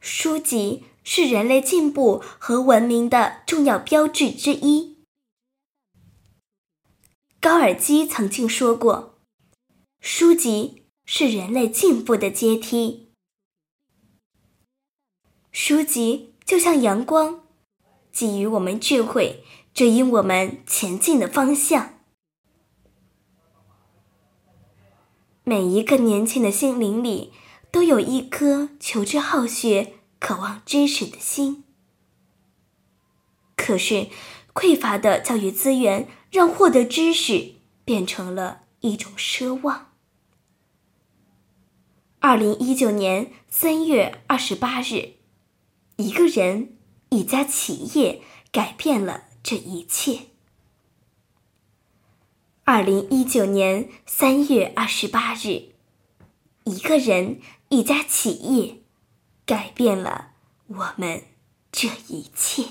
书籍是人类进步和文明的重要标志之一。高尔基曾经说过：“书籍是人类进步的阶梯。”书籍就像阳光，给予我们智慧，指引我们前进的方向。每一个年轻的心灵里，都有一颗求知好学、渴望知识的心。可是，匮乏的教育资源让获得知识变成了一种奢望。二零一九年三月二十八日，一个人、一家企业改变了这一切。二零一九年三月二十八日，一个人、一家企业改变了我们这一切。